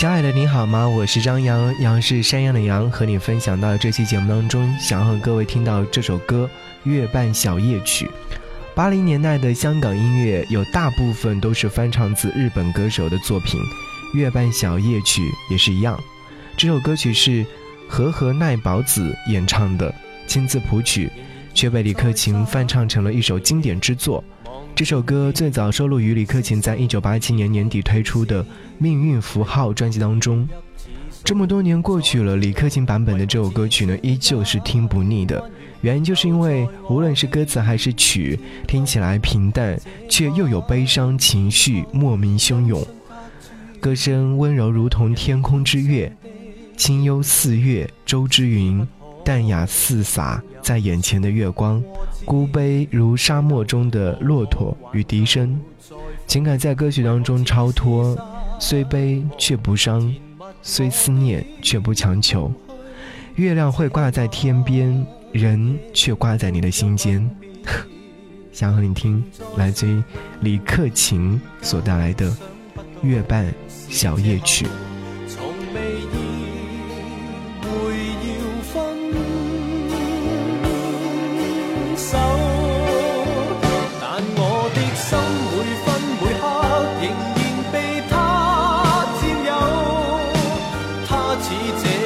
亲爱的，你好吗？我是张扬，杨是山羊的羊，和你分享到这期节目当中，想要和各位听到这首歌《月半小夜曲》。八零年代的香港音乐有大部分都是翻唱自日本歌手的作品，《月半小夜曲》也是一样。这首歌曲是和和奈保子演唱的，亲自谱曲，却被李克勤翻唱成了一首经典之作。这首歌最早收录于李克勤在一九八七年年底推出的《命运符号》专辑当中。这么多年过去了，李克勤版本的这首歌曲呢，依旧是听不腻的。原因就是因为无论是歌词还是曲，听起来平淡，却又有悲伤情绪莫名汹涌。歌声温柔如同天空之月，清幽似月舟之云，淡雅似洒在眼前的月光。孤悲如沙漠中的骆驼与笛声，情感在歌曲当中超脱，虽悲却不伤，虽思念却不强求。月亮会挂在天边，人却挂在你的心间。想和你听来自于李克勤所带来的《月半小夜曲》。似这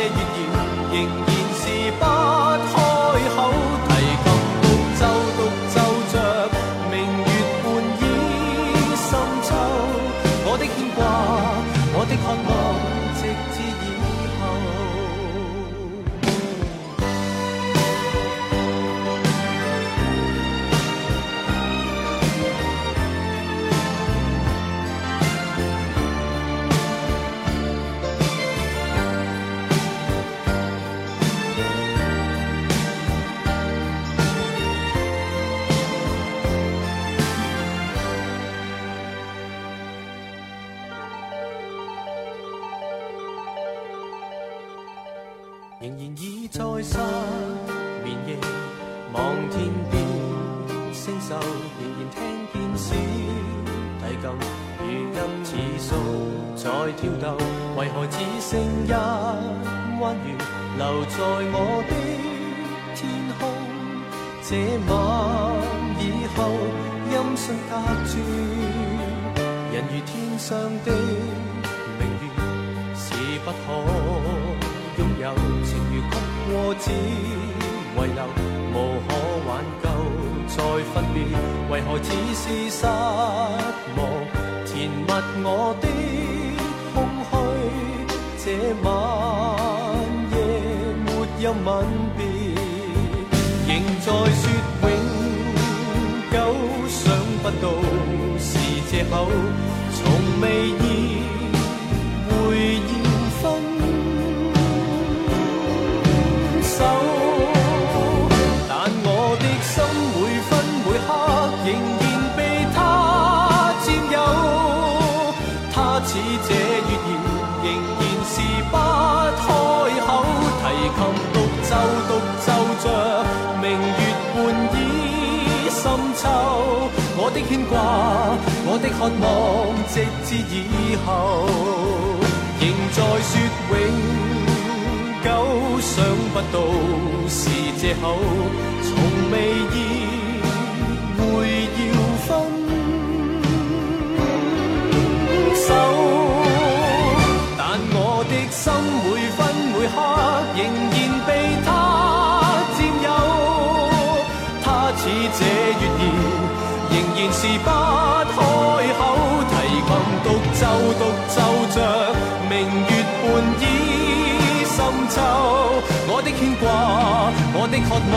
仍然倚在失眠夜，望天边星宿，仍然听见小提琴如泣似诉在跳动，为何只剩一弯月留在我的天空？这晚以后，音讯隔绝，人如天上的明月，是不可。拥有我只遗留，无可挽救再分别，为何只是失望？填密我的空虚，这晚夜没有吻别，仍在说永久，想不到是借口，从未意会要我的牵挂，我的渴望，直至以后，仍在说永久，想不到是借口，从未意独奏独奏着明月半倚深秋。我的牵挂，我的渴望，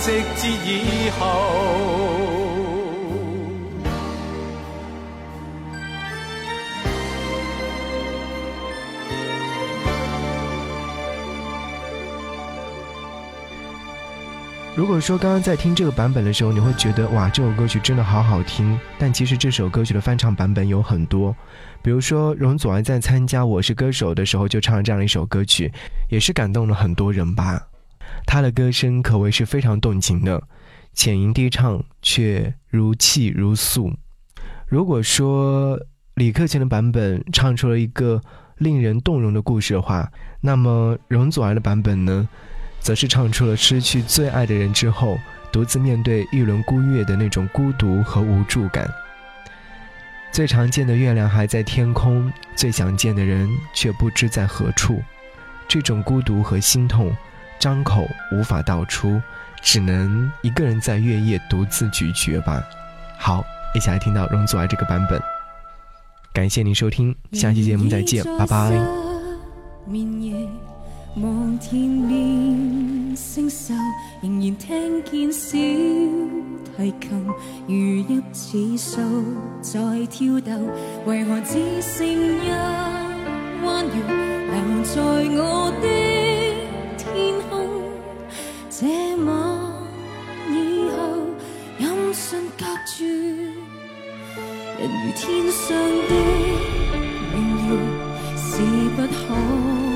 直至以后。如果说刚刚在听这个版本的时候，你会觉得哇，这首歌曲真的好好听。但其实这首歌曲的翻唱版本有很多，比如说容祖儿在参加《我是歌手》的时候就唱了这样一首歌曲，也是感动了很多人吧。她的歌声可谓是非常动情的，浅吟低唱却如泣如诉。如果说李克勤的版本唱出了一个令人动容的故事的话，那么容祖儿的版本呢，则是唱出了失去最爱的人之后，独自面对一轮孤月的那种孤独和无助感。最常见的月亮还在天空，最想见的人却不知在何处。这种孤独和心痛，张口无法道出，只能一个人在月夜独自咀嚼吧。好，一起来听到容祖儿这个版本。感谢您收听，下期节目再见，拜拜。望天边星宿，仍然听见小提琴如一指数在跳动，为何只剩一弯月留在我的天空？这晚以后，音讯隔绝，人如天上的明月，是不可。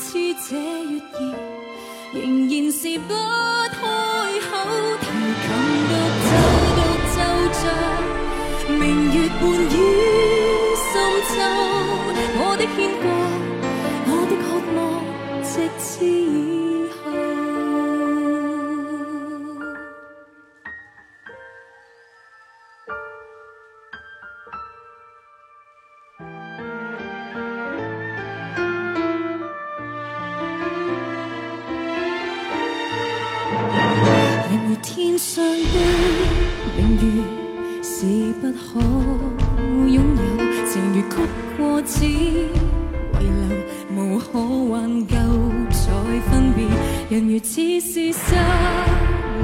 似。这月儿仍然是不开口，提琴独奏独奏着明月半倚深秋，我的牵挂，我的渴望，直至。天上的明月是不可拥有，情如曲过只遗留，无可挽救再分别，人如似是失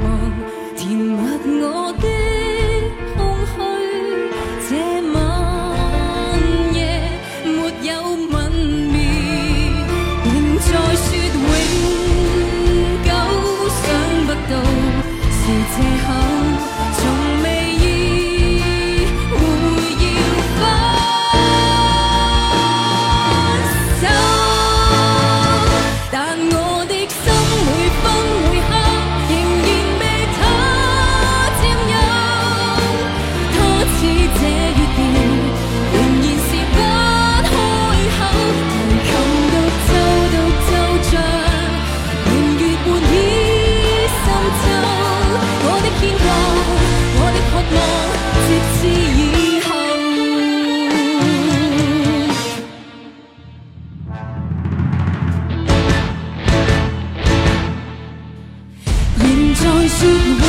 望，甜蜜我我